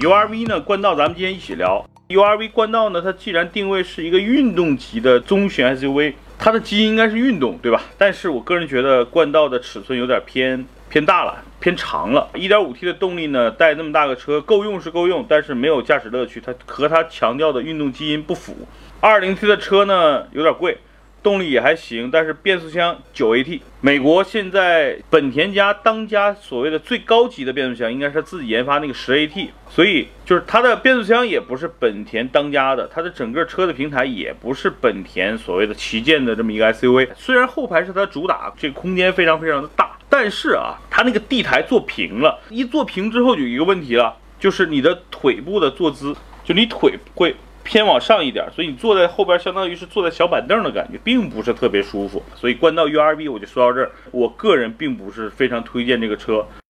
URV 呢，冠道咱们今天一起聊。URV 冠道呢，它既然定位是一个运动级的中型 SUV，它的基因应该是运动，对吧？但是我个人觉得冠道的尺寸有点偏偏大了，偏长了。1.5T 的动力呢，带那么大个车够用是够用，但是没有驾驶乐趣，它和它强调的运动基因不符。2.0T 的车呢，有点贵。动力也还行，但是变速箱九 AT。美国现在本田家当家所谓的最高级的变速箱，应该是自己研发那个十 AT，所以就是它的变速箱也不是本田当家的，它的整个车的平台也不是本田所谓的旗舰的这么一个 SUV。虽然后排是它主打，这个空间非常非常的大，但是啊，它那个地台做平了，一做平之后就有一个问题了，就是你的腿部的坐姿，就你腿会。偏往上一点，所以你坐在后边，相当于是坐在小板凳的感觉，并不是特别舒服。所以关到 U R B，我就说到这儿，我个人并不是非常推荐这个车。